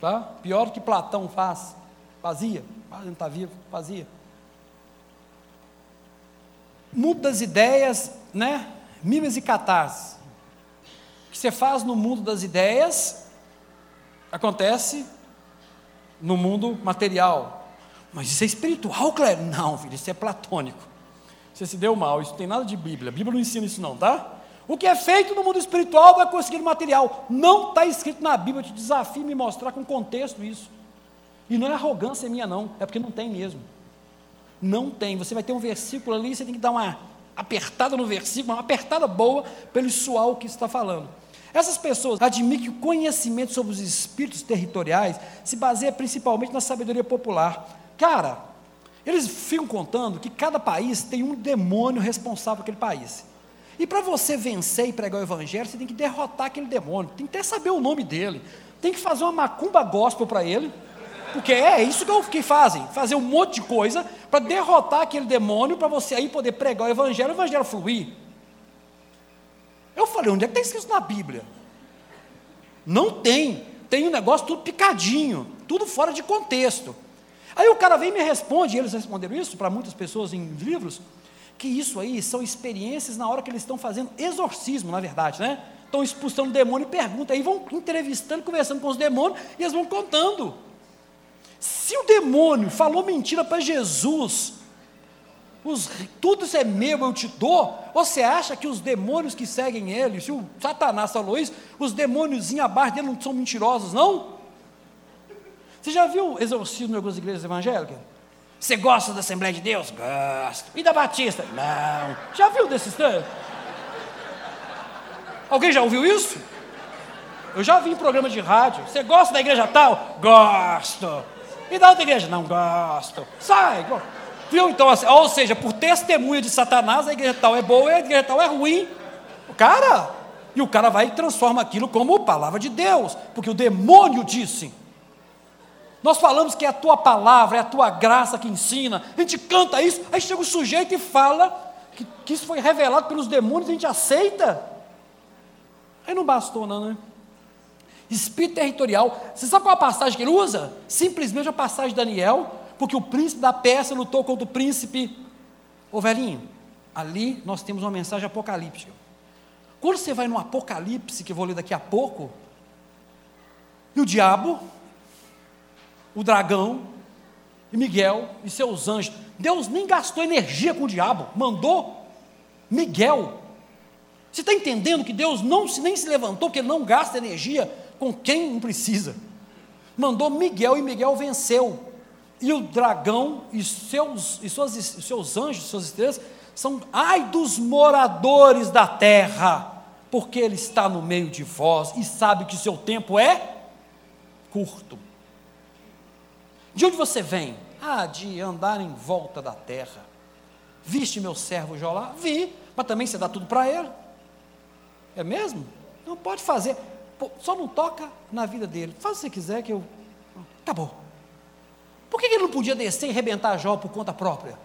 Tá? Pior que Platão faz, fazia, não está vivo, fazia. Mundo das ideias, né? Mimes e catarse que você faz no mundo das ideias acontece no mundo material. Mas isso é espiritual, Cléber? Não, filho, isso é platônico. Você se deu mal, isso não tem nada de Bíblia. A Bíblia não ensina isso, não, tá? O que é feito no mundo espiritual vai conseguir material. Não está escrito na Bíblia. Eu te desafio a me mostrar com contexto isso. E não é arrogância minha, não. É porque não tem mesmo. Não tem. Você vai ter um versículo ali, você tem que dar uma apertada no versículo, uma apertada boa, ele suar o que está falando. Essas pessoas admitem que o conhecimento sobre os espíritos territoriais se baseia principalmente na sabedoria popular. Cara, eles ficam contando que cada país tem um demônio responsável por aquele país. E para você vencer e pregar o evangelho, você tem que derrotar aquele demônio, tem que até saber o nome dele, tem que fazer uma macumba gospel para ele, porque é isso que, que fazem, fazer um monte de coisa para derrotar aquele demônio, para você aí poder pregar o evangelho, o evangelho fluir. Eu falei, onde é que está escrito na Bíblia? Não tem. Tem um negócio tudo picadinho, tudo fora de contexto. Aí o cara vem e me responde, e eles responderam isso para muitas pessoas em livros, que isso aí são experiências na hora que eles estão fazendo exorcismo, na verdade, né? Estão expulsando o demônio e perguntam, aí vão entrevistando, conversando com os demônios, e eles vão contando. Se o demônio falou mentira para Jesus, os, tudo isso é meu, eu te dou. Você acha que os demônios que seguem ele, se o Satanás falou isso, os demônios abaixo dele não são mentirosos, não? Você já viu exorcismo em algumas igrejas evangélicas? Você gosta da Assembleia de Deus? Gosto. E da Batista? Não. Já viu desses três? Alguém já ouviu isso? Eu já vi em programa de rádio. Você gosta da igreja tal? Gosto. E da outra igreja? Não gosto. Sai. Viu? Então, assim, ou seja, por testemunha de Satanás, a igreja tal é boa e a igreja tal é ruim. Cara, E o cara vai e transforma aquilo como palavra de Deus, porque o demônio disse. Nós falamos que é a tua palavra, é a tua graça que ensina. A gente canta isso, aí chega o sujeito e fala que, que isso foi revelado pelos demônios, a gente aceita. Aí não bastou, não, né? Espírito territorial. Você sabe qual é a passagem que ele usa? Simplesmente a passagem de Daniel, porque o príncipe da Pérsia lutou contra o príncipe. Ô velhinho, ali nós temos uma mensagem apocalíptica. Quando você vai no Apocalipse, que eu vou ler daqui a pouco, e o diabo, o dragão, e Miguel e seus anjos, Deus nem gastou energia com o diabo, mandou Miguel. Você está entendendo que Deus não nem se levantou, porque ele não gasta energia com quem não precisa. Mandou Miguel e Miguel venceu. E o dragão e seus, e suas, seus anjos, suas estrelas, são ai dos moradores da terra porque Ele está no meio de vós e sabe que seu tempo é curto. De onde você vem? Ah, de andar em volta da terra. Viste meu servo Jolá? Vi, mas também você dá tudo para ele. É mesmo? Não pode fazer. Só não toca na vida dele. Faz o que você quiser que eu. Acabou. Por que ele não podia descer e rebentar Jó por conta própria?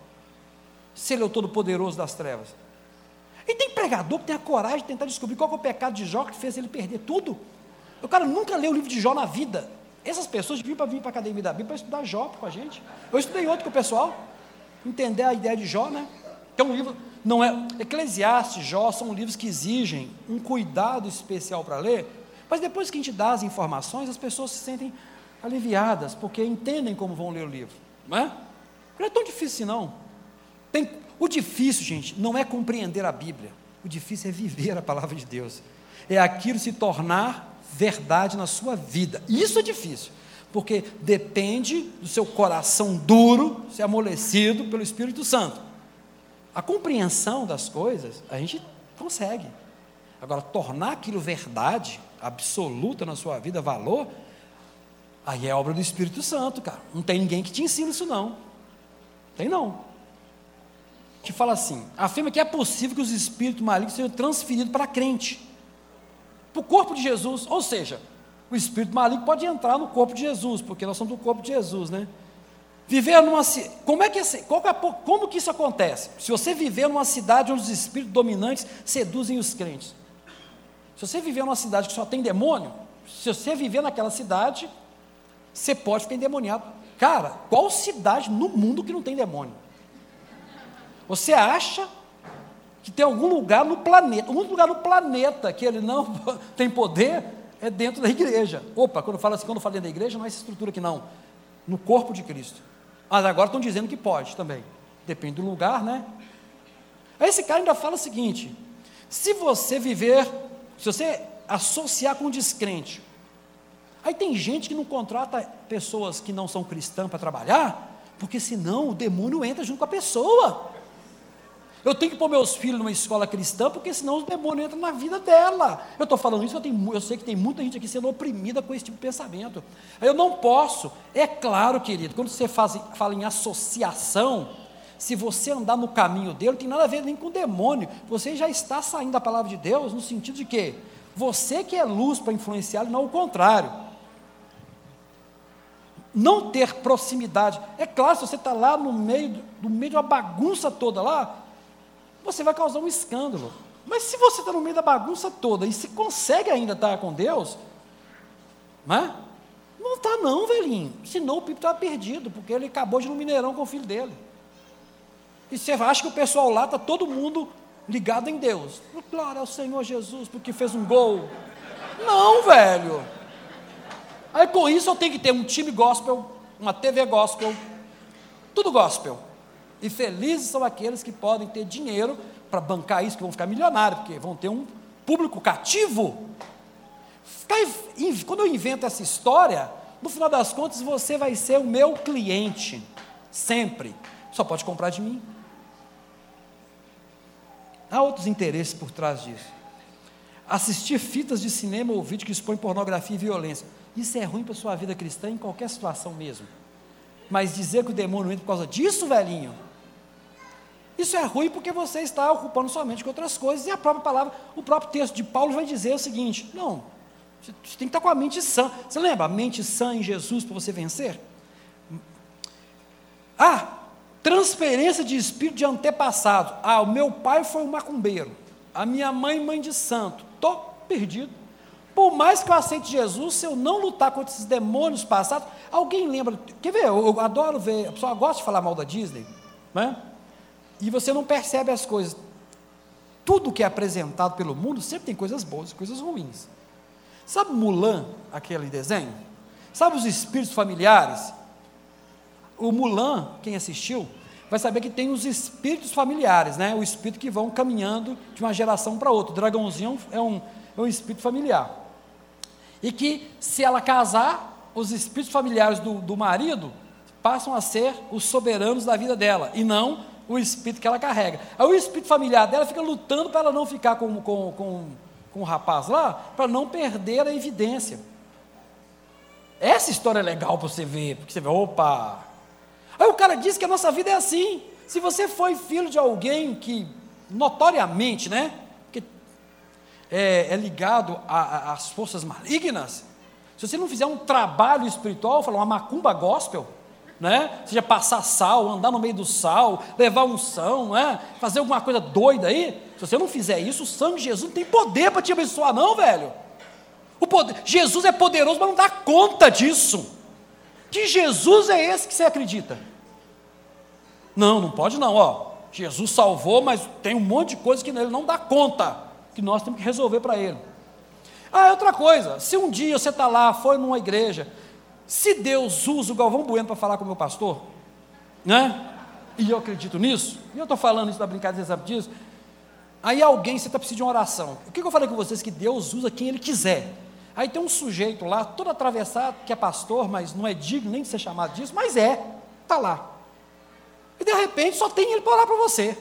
Se ele é o todo-poderoso das trevas. E tem pregador que tem a coragem de tentar descobrir qual é o pecado de Jó que fez ele perder tudo. O cara nunca leu o livro de Jó na vida. Essas pessoas deviam vir para a academia da Bíblia para estudar Jó com a gente. Eu estudei outro com o pessoal, entender a ideia de Jó, né? Que é um livro, não é. Eclesiastes, Jó são livros que exigem um cuidado especial para ler, mas depois que a gente dá as informações, as pessoas se sentem aliviadas, porque entendem como vão ler o livro. Não é? Não é tão difícil, não. Tem, o difícil, gente, não é compreender a Bíblia. O difícil é viver a palavra de Deus. É aquilo se tornar verdade na sua vida. Isso é difícil, porque depende do seu coração duro ser amolecido pelo Espírito Santo. A compreensão das coisas, a gente consegue. Agora, tornar aquilo verdade, absoluta na sua vida, valor, aí é obra do Espírito Santo, cara. Não tem ninguém que te ensine isso, não. Tem não que fala assim: afirma que é possível que os espíritos malignos sejam transferidos para crente, para o corpo de Jesus. Ou seja, o espírito maligno pode entrar no corpo de Jesus, porque nós somos do corpo de Jesus, né? Viver numa como é que é, como que isso acontece? Se você viver numa cidade onde os espíritos dominantes seduzem os crentes, se você viver numa cidade que só tem demônio, se você viver naquela cidade, você pode ficar endemoniado. Cara, qual cidade no mundo que não tem demônio? Você acha que tem algum lugar no planeta, um lugar no planeta que ele não tem poder é dentro da igreja. Opa, quando fala assim, quando eu falo dentro da igreja, não é essa estrutura aqui não. No corpo de Cristo. Mas agora estão dizendo que pode também. Depende do lugar, né? Aí esse cara ainda fala o seguinte: se você viver, se você associar com um descrente, aí tem gente que não contrata pessoas que não são cristãs para trabalhar, porque senão o demônio entra junto com a pessoa. Eu tenho que pôr meus filhos numa escola cristã, porque senão os demônios entram na vida dela. Eu estou falando isso, eu, tenho, eu sei que tem muita gente aqui sendo oprimida com esse tipo de pensamento. Eu não posso. É claro, querido, quando você faz, fala em associação, se você andar no caminho dele, não tem nada a ver nem com o demônio. Você já está saindo da palavra de Deus no sentido de que você que é luz para influenciar, não o contrário. Não ter proximidade. É claro, se você está lá no meio, no meio de uma bagunça toda lá, você vai causar um escândalo. Mas se você está no meio da bagunça toda e se consegue ainda estar com Deus, né? não está não, velhinho. Senão o Pipo estava perdido, porque ele acabou de ir no Mineirão com o filho dele. E você acha que o pessoal lá está todo mundo ligado em Deus. Glória ao Senhor Jesus, porque fez um gol. Não, velho. Aí com isso eu tenho que ter um time gospel, uma TV gospel, tudo gospel. E felizes são aqueles que podem ter dinheiro para bancar isso, que vão ficar milionários, porque vão ter um público cativo. Quando eu invento essa história, no final das contas você vai ser o meu cliente, sempre. Só pode comprar de mim. Há outros interesses por trás disso. Assistir fitas de cinema ou vídeo que expõe pornografia e violência. Isso é ruim para sua vida cristã em qualquer situação mesmo. Mas dizer que o demônio entra por causa disso, velhinho, Isso é ruim porque você está ocupando sua mente com outras coisas, e a própria palavra, o próprio texto de Paulo vai dizer o seguinte: não, você tem que estar com a mente sã. Você lembra? A mente sã em Jesus para você vencer? Ah, transferência de espírito de antepassado. Ah, o meu pai foi um macumbeiro. A minha mãe, mãe de santo. Estou perdido. Por mais que eu aceite Jesus, se eu não lutar contra esses demônios passados, alguém lembra? Quer ver? Eu, eu adoro ver, a pessoa gosta de falar mal da Disney, né? E você não percebe as coisas. Tudo que é apresentado pelo mundo sempre tem coisas boas e coisas ruins. Sabe Mulan, aquele desenho? Sabe os espíritos familiares? O Mulan, quem assistiu, vai saber que tem os espíritos familiares, né? O espírito que vão caminhando de uma geração para outra. O dragãozinho é um, é um espírito familiar e que, se ela casar, os espíritos familiares do, do marido passam a ser os soberanos da vida dela, e não o espírito que ela carrega. Aí o espírito familiar dela fica lutando para ela não ficar com, com, com, com o rapaz lá, para não perder a evidência. Essa história é legal para você ver, porque você vê, opa. Aí o cara diz que a nossa vida é assim. Se você foi filho de alguém que, notoriamente, né, é, é ligado às forças malignas, se você não fizer um trabalho espiritual, falar uma macumba gospel, né? Seja passar sal, andar no meio do sal, levar unção, né? Fazer alguma coisa doida aí. Se você não fizer isso, o sangue de Jesus não tem poder para te abençoar, não, velho. O poder, Jesus é poderoso, mas não dá conta disso. Que Jesus é esse que você acredita? Não, não pode não, ó. Jesus salvou, mas tem um monte de coisa que ele não dá conta que nós temos que resolver para ele. Ah, é outra coisa, se um dia você está lá, foi numa igreja, se Deus usa o Galvão Bueno para falar com o meu pastor, né? E eu acredito nisso, e eu estou falando isso da brincadeira, sabe disso. Aí alguém, você está precisando de uma oração. O que, que eu falei com vocês? Que Deus usa quem Ele quiser. Aí tem um sujeito lá, todo atravessado, que é pastor, mas não é digno nem de ser chamado disso, mas é, está lá. E de repente só tem ele para orar para você.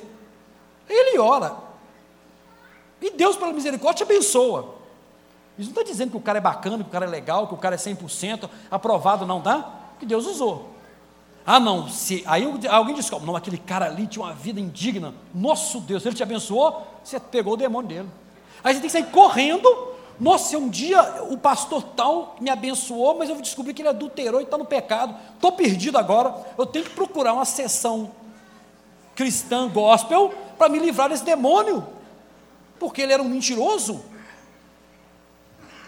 Ele ora. E Deus, pela misericórdia, te abençoa. Isso não está dizendo que o cara é bacana, que o cara é legal, que o cara é 100% aprovado, não tá? Que Deus usou. Ah, não, se aí alguém diz, não, aquele cara ali tinha uma vida indigna. Nosso Deus, ele te abençoou, você pegou o demônio dele. Aí você tem que sair correndo. Nossa, um dia o pastor tal me abençoou, mas eu descobri que ele adulterou e está no pecado. Estou perdido agora. Eu tenho que procurar uma sessão cristã gospel para me livrar desse demônio porque ele era um mentiroso.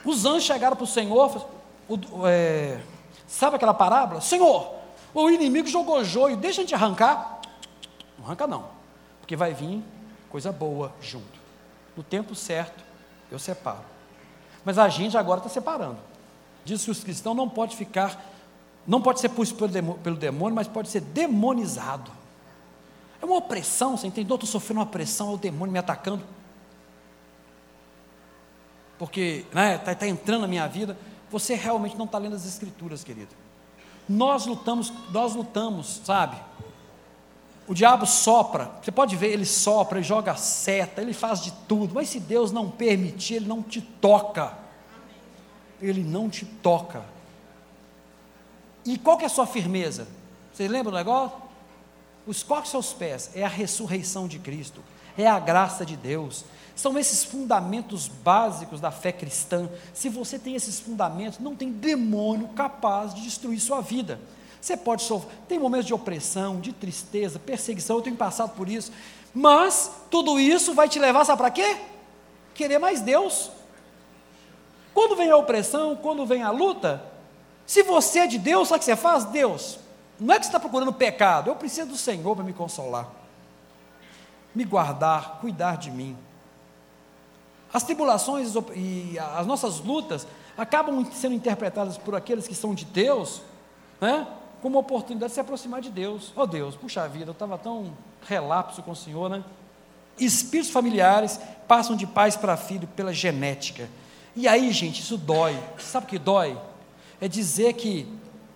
Os anjos chegaram para o Senhor, é, sabe aquela parábola? Senhor, o inimigo jogou joio, deixa a gente arrancar. Não arranca não, porque vai vir coisa boa junto. No tempo certo, eu separo. Mas a gente agora está separando. Diz que os cristãos não pode ficar, não pode ser puxo pelo demônio, mas pode ser demonizado. É uma opressão, você entende? Eu estou sofrendo uma pressão, é o demônio me atacando porque está né, tá, tá entrando na minha vida, você realmente não está lendo as escrituras, querido. Nós lutamos, nós lutamos, sabe? O diabo sopra, você pode ver, ele sopra, ele joga seta, ele faz de tudo, mas se Deus não permitir, ele não te toca. Ele não te toca. E qual que é a sua firmeza? Você lembra do negócio? Os qual que são os pés? É a ressurreição de Cristo, é a graça de Deus, são esses fundamentos básicos da fé cristã. Se você tem esses fundamentos, não tem demônio capaz de destruir sua vida. Você pode sofrer, tem momentos de opressão, de tristeza, perseguição, eu tenho passado por isso, mas tudo isso vai te levar, sabe para quê? Querer mais Deus. Quando vem a opressão, quando vem a luta, se você é de Deus, sabe o que você faz? Deus, não é que você está procurando pecado, eu preciso do Senhor para me consolar, me guardar, cuidar de mim. As tribulações e as nossas lutas acabam sendo interpretadas por aqueles que são de Deus, né, como oportunidade de se aproximar de Deus. Oh Deus, puxa vida, eu estava tão relapso com o Senhor, né? Espíritos familiares passam de pais para filho pela genética. E aí, gente, isso dói. Sabe o que dói? É dizer que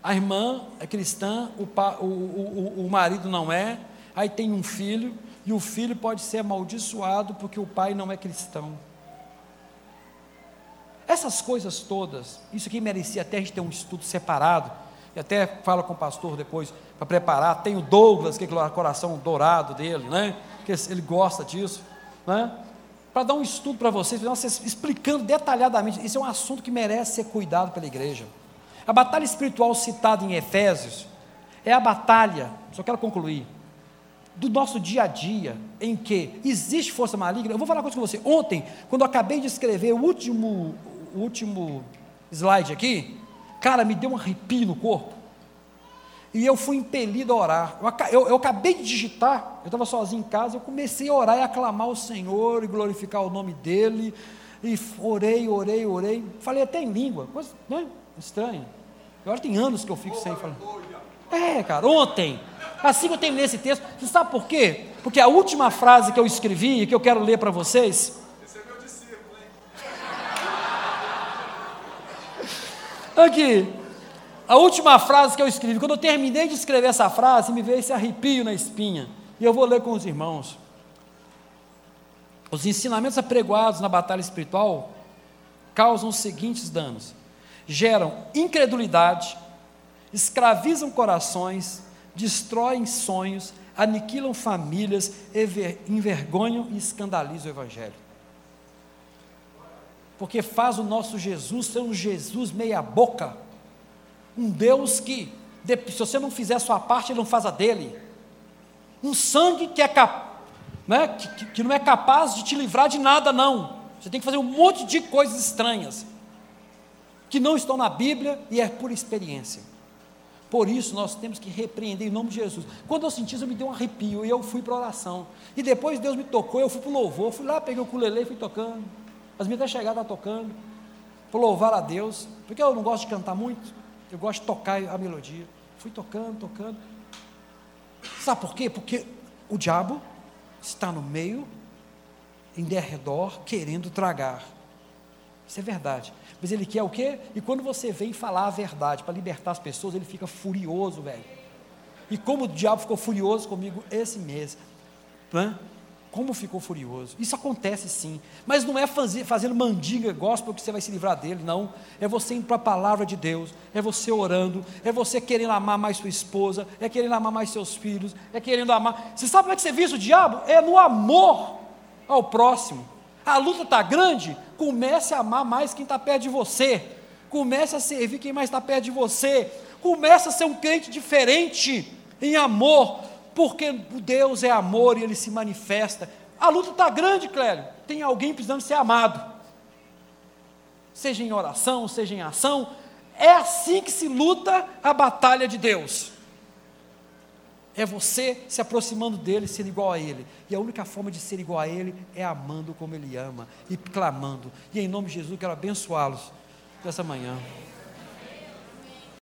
a irmã é cristã, o, pa, o, o, o marido não é, aí tem um filho, e o filho pode ser amaldiçoado porque o pai não é cristão. Essas coisas todas, isso aqui merecia até a gente ter um estudo separado, e até fala com o pastor depois para preparar. Tem o Douglas, que é o coração dourado dele, né? Que ele gosta disso, né? Para dar um estudo para vocês, vocês explicando detalhadamente. Isso é um assunto que merece ser cuidado pela igreja. A batalha espiritual citada em Efésios é a batalha, só quero concluir, do nosso dia a dia, em que existe força maligna. Eu vou falar uma coisa com você. Ontem, quando eu acabei de escrever o último, o último slide aqui, cara, me deu um arrepio no corpo. E eu fui impelido a orar. Eu, eu, eu acabei de digitar, eu estava sozinho em casa, eu comecei a orar e aclamar o Senhor e glorificar o nome dEle. E orei, orei, orei. Falei até em língua, coisa né, estranha. Agora tem anos que eu fico sem falar. É, cara, ontem, assim que eu terminei esse texto, você sabe por quê? Porque a última frase que eu escrevi e que eu quero ler para vocês. Esse é meu discípulo, hein? Aqui, a última frase que eu escrevi, quando eu terminei de escrever essa frase, me veio esse arrepio na espinha. E eu vou ler com os irmãos. Os ensinamentos apregoados na batalha espiritual causam os seguintes danos: geram incredulidade, escravizam corações, destroem sonhos, aniquilam famílias, envergonham e escandalizam o Evangelho. Porque faz o nosso Jesus ser um Jesus meia-boca, um Deus que, se você não fizer a sua parte, ele não faz a dele. Um sangue que, é cap, né, que, que não é capaz de te livrar de nada, não. Você tem que fazer um monte de coisas estranhas que não estão na Bíblia e é por experiência. Por isso nós temos que repreender em nome de Jesus. Quando eu senti isso, me deu um arrepio e eu fui para a oração. E depois Deus me tocou, eu fui para o louvor, fui lá, peguei o culelê e fui tocando. As minhas chegadas tocando, para louvar a Deus, porque eu não gosto de cantar muito, eu gosto de tocar a melodia. Fui tocando, tocando. Sabe por quê? Porque o diabo está no meio, em derredor, querendo tragar. Isso é verdade. Mas ele quer o quê? E quando você vem falar a verdade para libertar as pessoas, ele fica furioso, velho. E como o diabo ficou furioso comigo esse mês. Né? Como ficou furioso. Isso acontece sim. Mas não é fazer, fazendo mandiga gospel que você vai se livrar dele, não. É você indo para a palavra de Deus. É você orando. É você querendo amar mais sua esposa. É querendo amar mais seus filhos. É querendo amar. Você sabe como é que você vê o diabo? É no amor ao próximo. A luta está grande, comece a amar mais quem está perto de você. Comece a servir quem mais está perto de você. Comece a ser um crente diferente em amor, porque Deus é amor e ele se manifesta. A luta está grande, Clélio. Tem alguém precisando ser amado. Seja em oração, seja em ação. É assim que se luta a batalha de Deus. É você se aproximando dele, sendo igual a ele. E a única forma de ser igual a ele é amando como ele ama e clamando. E em nome de Jesus, quero abençoá-los nessa manhã.